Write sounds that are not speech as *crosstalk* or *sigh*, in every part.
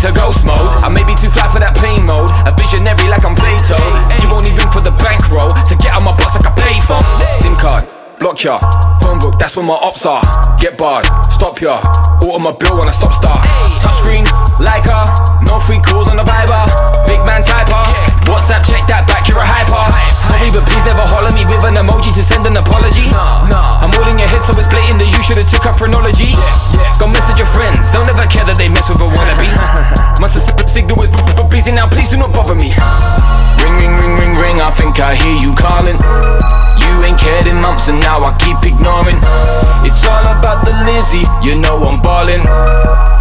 into ghost mode. I may be too flat for that plane mode. A visionary like I'm Plato. You won't even for the bankroll. To get on my box like a payphone. SIM card. Block ya, phone book, that's where my ops are. Get barred, stop ya, bill when I stop start. Touchscreen, Leica, no free calls on the Viber. Big man typer, WhatsApp, check that back, you're a hyper. Sorry, but please never holler me with an emoji to send an apology. I'm all in your head, so it's blatant that you should've took up phrenology. Go message your friends, don't care that they mess with a wannabe. *laughs* Must have sent the signal was busy now, please do not bother me. Ring, ring, ring, ring, ring, I think I hear you calling. You ain't cared in months and now I keep ignoring. It's all about the Lizzie, you know I'm ballin'.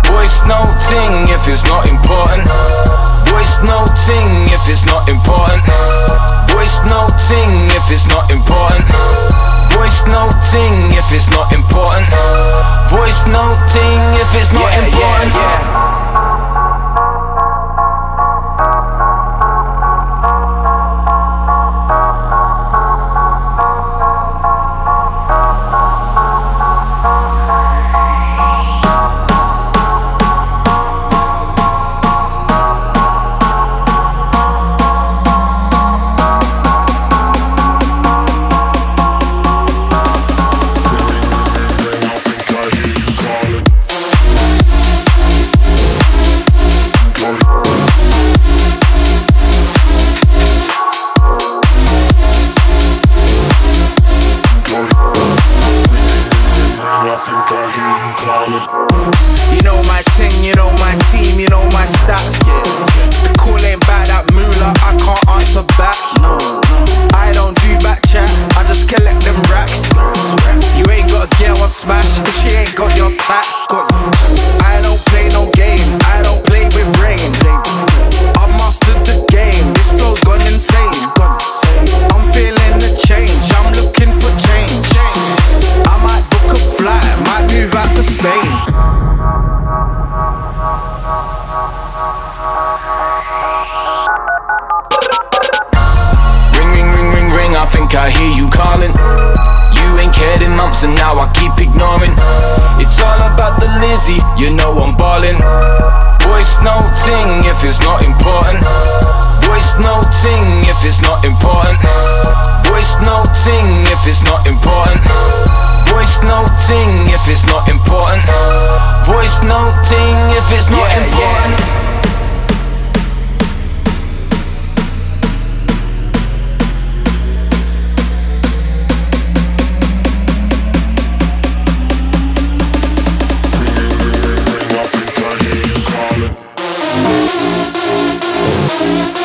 Voice noting if it's not important. Voice noting if it's not important. Voice noting if it's not important. Voice noting if it's not important. Voice noting if it's not Yeah, yeah, important. yeah. You know my ting, you know my team, you know my stats. Call ain't bad, that moolah, I can't answer back. I months and now I keep ignoring. It's all about the Lizzie, you know I'm ballin'. Voice noting if it's not important. Voice noting if it's not important. Voice noting if it's not important. Voice noting if it's not important. Voice noting if it's not important. thank you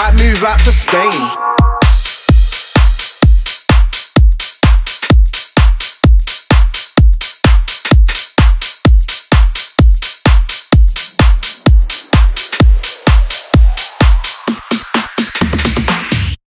might move out to Spain.